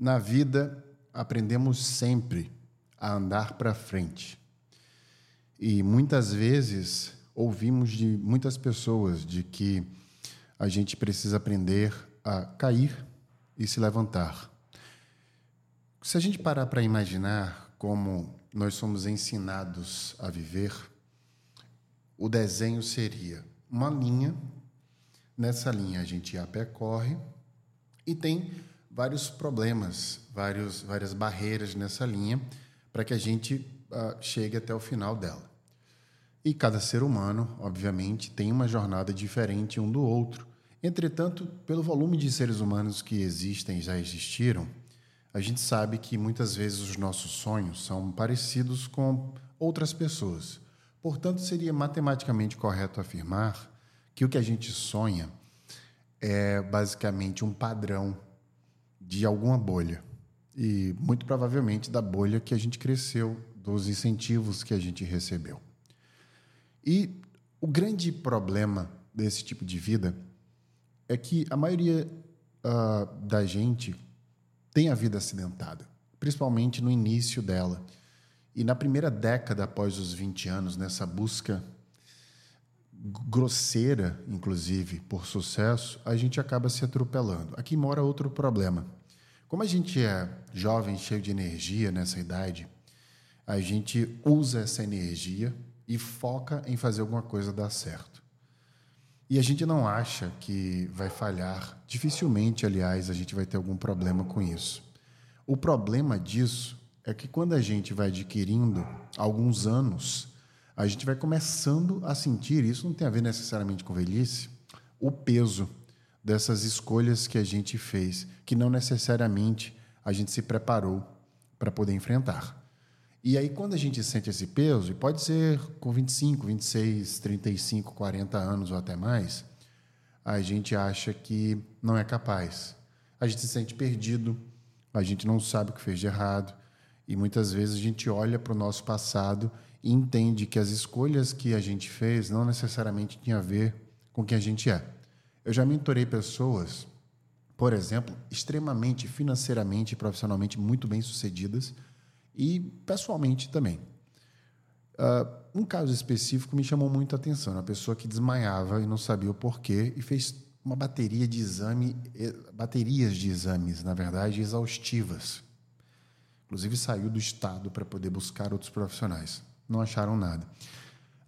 Na vida, aprendemos sempre a andar para frente. E muitas vezes ouvimos de muitas pessoas de que a gente precisa aprender a cair e se levantar. Se a gente parar para imaginar como nós somos ensinados a viver, o desenho seria uma linha. Nessa linha a gente a pé corre e tem vários problemas, vários, várias barreiras nessa linha para que a gente uh, chegue até o final dela. E cada ser humano, obviamente, tem uma jornada diferente um do outro. Entretanto, pelo volume de seres humanos que existem e já existiram, a gente sabe que muitas vezes os nossos sonhos são parecidos com outras pessoas. Portanto, seria matematicamente correto afirmar que o que a gente sonha é basicamente um padrão de alguma bolha. E muito provavelmente da bolha que a gente cresceu, dos incentivos que a gente recebeu. E o grande problema desse tipo de vida é que a maioria uh, da gente tem a vida acidentada, principalmente no início dela. E na primeira década após os 20 anos, nessa busca grosseira, inclusive, por sucesso, a gente acaba se atropelando. Aqui mora outro problema. Como a gente é jovem, cheio de energia nessa idade, a gente usa essa energia e foca em fazer alguma coisa dar certo. E a gente não acha que vai falhar. Dificilmente, aliás, a gente vai ter algum problema com isso. O problema disso é que quando a gente vai adquirindo alguns anos, a gente vai começando a sentir, isso não tem a ver necessariamente com velhice, o peso dessas escolhas que a gente fez, que não necessariamente a gente se preparou para poder enfrentar. E aí, quando a gente sente esse peso, e pode ser com 25, 26, 35, 40 anos ou até mais, a gente acha que não é capaz. A gente se sente perdido, a gente não sabe o que fez de errado, e muitas vezes a gente olha para o nosso passado e entende que as escolhas que a gente fez não necessariamente tinham a ver com quem a gente é. Eu já mentorei pessoas, por exemplo, extremamente financeiramente e profissionalmente muito bem-sucedidas e pessoalmente também. Uh, um caso específico me chamou muito a atenção. Uma pessoa que desmaiava e não sabia o porquê e fez uma bateria de exame, baterias de exames, na verdade, exaustivas. Inclusive saiu do estado para poder buscar outros profissionais. Não acharam nada.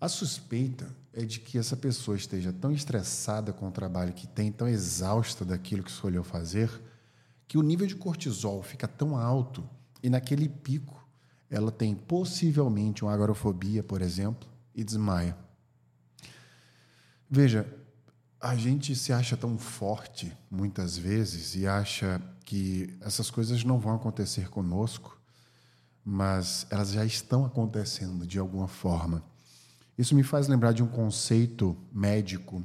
A suspeita é de que essa pessoa esteja tão estressada com o trabalho que tem, tão exausta daquilo que escolheu fazer, que o nível de cortisol fica tão alto e naquele pico ela tem possivelmente uma agorafobia, por exemplo, e desmaia. Veja, a gente se acha tão forte muitas vezes e acha que essas coisas não vão acontecer conosco, mas elas já estão acontecendo de alguma forma. Isso me faz lembrar de um conceito médico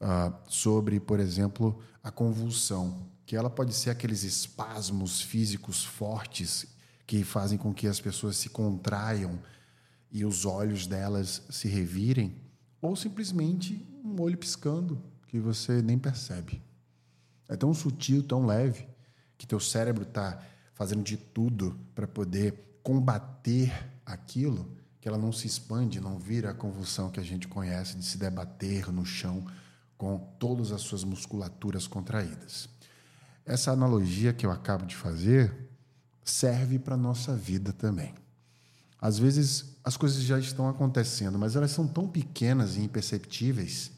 uh, sobre, por exemplo, a convulsão, que ela pode ser aqueles espasmos físicos fortes que fazem com que as pessoas se contraiam e os olhos delas se revirem, ou simplesmente um olho piscando que você nem percebe. É tão sutil, tão leve, que teu cérebro está fazendo de tudo para poder combater aquilo, que ela não se expande, não vira a convulsão que a gente conhece de se debater no chão com todas as suas musculaturas contraídas. Essa analogia que eu acabo de fazer serve para a nossa vida também. Às vezes as coisas já estão acontecendo, mas elas são tão pequenas e imperceptíveis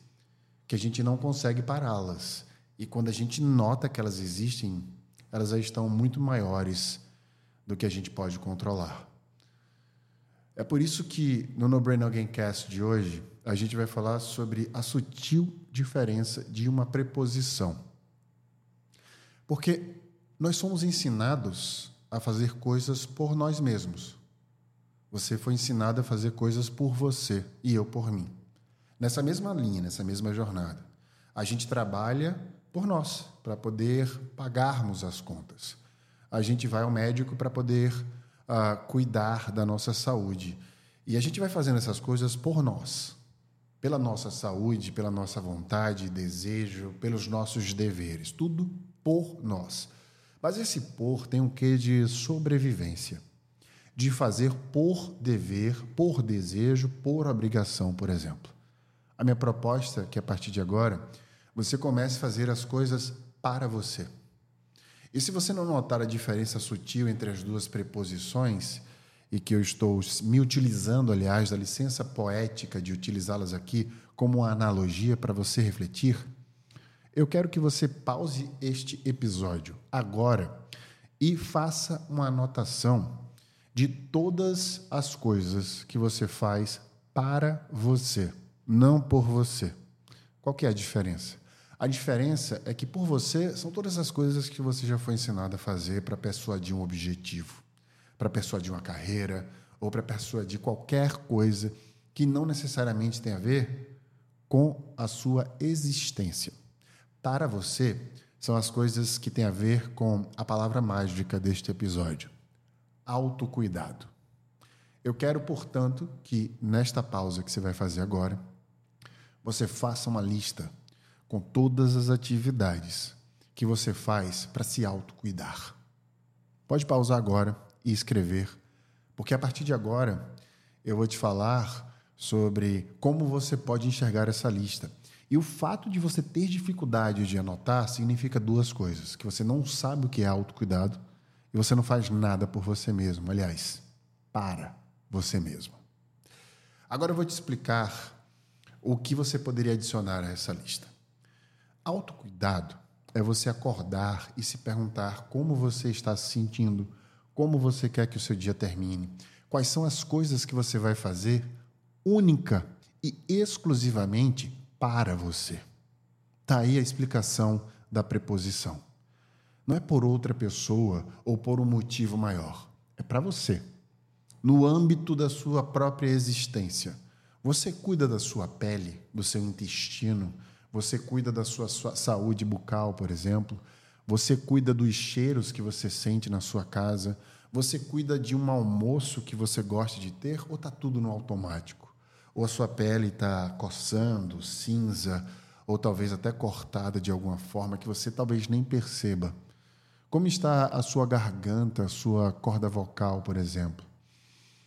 que a gente não consegue pará-las. E quando a gente nota que elas existem, elas já estão muito maiores do que a gente pode controlar. É por isso que no No Brain Again Cast de hoje, a gente vai falar sobre a sutil diferença de uma preposição. Porque nós somos ensinados a fazer coisas por nós mesmos. Você foi ensinado a fazer coisas por você e eu por mim. Nessa mesma linha, nessa mesma jornada. A gente trabalha por nós, para poder pagarmos as contas. A gente vai ao médico para poder uh, cuidar da nossa saúde. E a gente vai fazendo essas coisas por nós, pela nossa saúde, pela nossa vontade, desejo, pelos nossos deveres. Tudo por nós. Mas esse por tem um quê de sobrevivência, de fazer por dever, por desejo, por obrigação, por exemplo. A minha proposta é que a partir de agora você comece a fazer as coisas para você. E se você não notar a diferença sutil entre as duas preposições, e que eu estou me utilizando, aliás, da licença poética de utilizá-las aqui como uma analogia para você refletir, eu quero que você pause este episódio agora e faça uma anotação de todas as coisas que você faz para você, não por você. Qual que é a diferença? A diferença é que por você são todas as coisas que você já foi ensinado a fazer para persuadir um objetivo, para persuadir uma carreira ou para persuadir qualquer coisa que não necessariamente tem a ver com a sua existência para você são as coisas que têm a ver com a palavra mágica deste episódio: autocuidado. Eu quero, portanto, que nesta pausa que você vai fazer agora, você faça uma lista com todas as atividades que você faz para se autocuidar. Pode pausar agora e escrever, porque a partir de agora eu vou te falar sobre como você pode enxergar essa lista e o fato de você ter dificuldade de anotar significa duas coisas: que você não sabe o que é autocuidado e você não faz nada por você mesmo. Aliás, para você mesmo. Agora eu vou te explicar o que você poderia adicionar a essa lista. Autocuidado é você acordar e se perguntar como você está se sentindo, como você quer que o seu dia termine, quais são as coisas que você vai fazer única e exclusivamente para você. Está aí a explicação da preposição. Não é por outra pessoa ou por um motivo maior. É para você. No âmbito da sua própria existência. Você cuida da sua pele, do seu intestino, você cuida da sua, sua saúde bucal, por exemplo, você cuida dos cheiros que você sente na sua casa, você cuida de um almoço que você gosta de ter ou está tudo no automático? ou a sua pele está coçando, cinza, ou talvez até cortada de alguma forma que você talvez nem perceba. Como está a sua garganta, a sua corda vocal, por exemplo?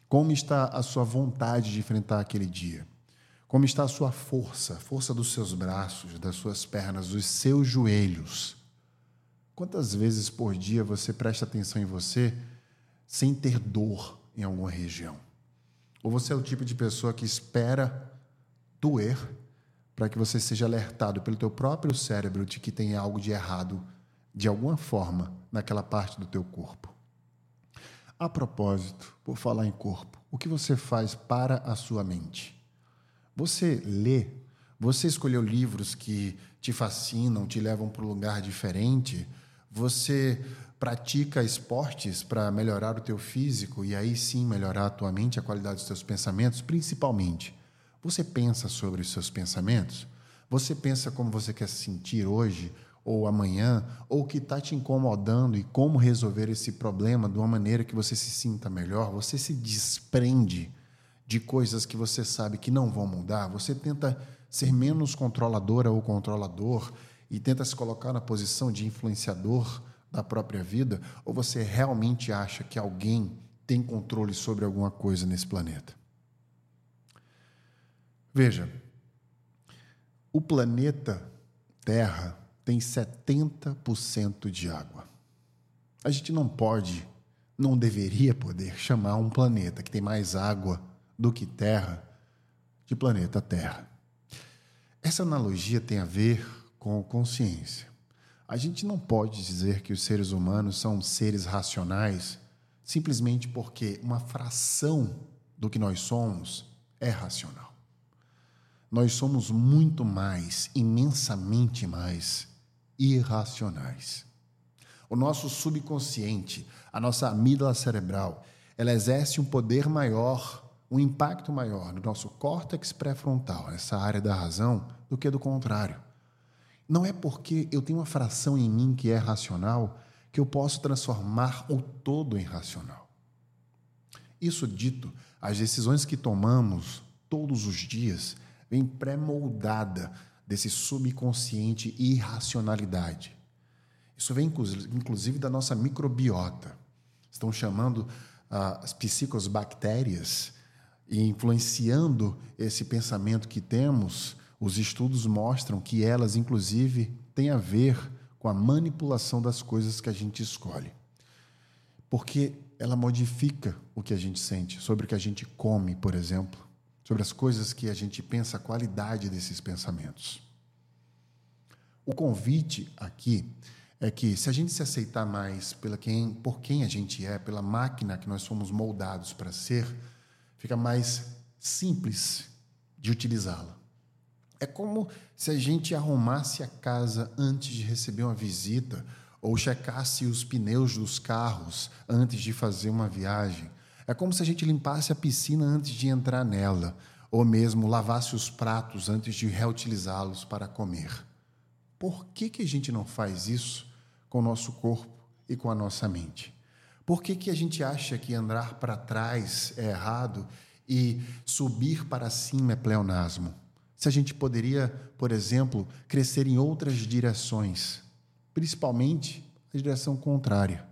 Como está a sua vontade de enfrentar aquele dia? Como está a sua força, a força dos seus braços, das suas pernas, dos seus joelhos? Quantas vezes por dia você presta atenção em você sem ter dor em alguma região? Ou você é o tipo de pessoa que espera doer para que você seja alertado pelo teu próprio cérebro de que tem algo de errado de alguma forma naquela parte do teu corpo. A propósito, por falar em corpo, o que você faz para a sua mente? Você lê? Você escolheu livros que te fascinam, te levam para um lugar diferente? Você pratica esportes para melhorar o teu físico e aí sim melhorar a tua mente, a qualidade dos teus pensamentos, principalmente. Você pensa sobre os seus pensamentos? Você pensa como você quer se sentir hoje ou amanhã, ou o que está te incomodando e como resolver esse problema de uma maneira que você se sinta melhor? Você se desprende de coisas que você sabe que não vão mudar? Você tenta ser menos controladora ou controlador e tenta se colocar na posição de influenciador? da própria vida ou você realmente acha que alguém tem controle sobre alguma coisa nesse planeta? Veja, o planeta Terra tem 70% de água. A gente não pode, não deveria poder chamar um planeta que tem mais água do que Terra de planeta Terra. Essa analogia tem a ver com consciência. A gente não pode dizer que os seres humanos são seres racionais simplesmente porque uma fração do que nós somos é racional. Nós somos muito mais, imensamente mais, irracionais. O nosso subconsciente, a nossa amígdala cerebral, ela exerce um poder maior, um impacto maior no nosso córtex pré-frontal, essa área da razão, do que do contrário. Não é porque eu tenho uma fração em mim que é racional que eu posso transformar o todo em racional. Isso dito, as decisões que tomamos todos os dias vêm pré-moldada desse subconsciente irracionalidade. Isso vem inclusive da nossa microbiota. Estão chamando ah, as psicosbactérias e influenciando esse pensamento que temos. Os estudos mostram que elas, inclusive, têm a ver com a manipulação das coisas que a gente escolhe. Porque ela modifica o que a gente sente, sobre o que a gente come, por exemplo, sobre as coisas que a gente pensa, a qualidade desses pensamentos. O convite aqui é que se a gente se aceitar mais pela quem, por quem a gente é, pela máquina que nós somos moldados para ser, fica mais simples de utilizá-la. É como se a gente arrumasse a casa antes de receber uma visita ou checasse os pneus dos carros antes de fazer uma viagem. É como se a gente limpasse a piscina antes de entrar nela, ou mesmo lavasse os pratos antes de reutilizá-los para comer. Por que, que a gente não faz isso com o nosso corpo e com a nossa mente? Por que, que a gente acha que andar para trás é errado e subir para cima é pleonasmo? Se a gente poderia, por exemplo, crescer em outras direções, principalmente a direção contrária.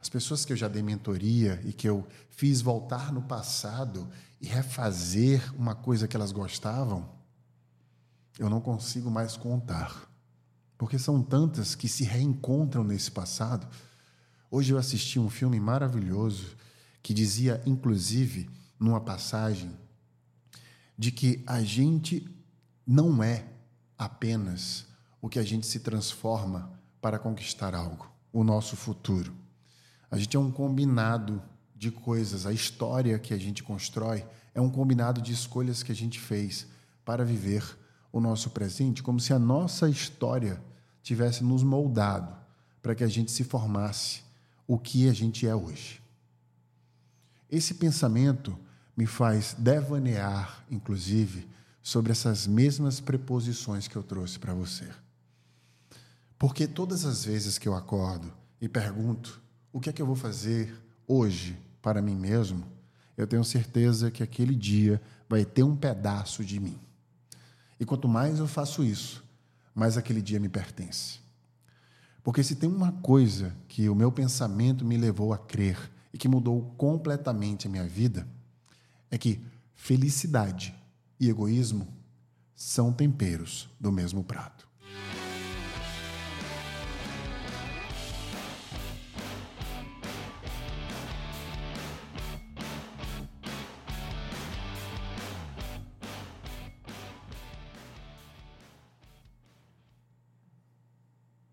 As pessoas que eu já dei mentoria e que eu fiz voltar no passado e refazer uma coisa que elas gostavam, eu não consigo mais contar. Porque são tantas que se reencontram nesse passado. Hoje eu assisti um filme maravilhoso que dizia, inclusive, numa passagem, de que a gente não é apenas o que a gente se transforma para conquistar algo, o nosso futuro. A gente é um combinado de coisas, a história que a gente constrói é um combinado de escolhas que a gente fez para viver o nosso presente, como se a nossa história tivesse nos moldado para que a gente se formasse o que a gente é hoje. Esse pensamento me faz devanear, inclusive, sobre essas mesmas preposições que eu trouxe para você. Porque todas as vezes que eu acordo e pergunto o que é que eu vou fazer hoje para mim mesmo, eu tenho certeza que aquele dia vai ter um pedaço de mim. E quanto mais eu faço isso, mais aquele dia me pertence. Porque se tem uma coisa que o meu pensamento me levou a crer e que mudou completamente a minha vida, é que felicidade e egoísmo são temperos do mesmo prato.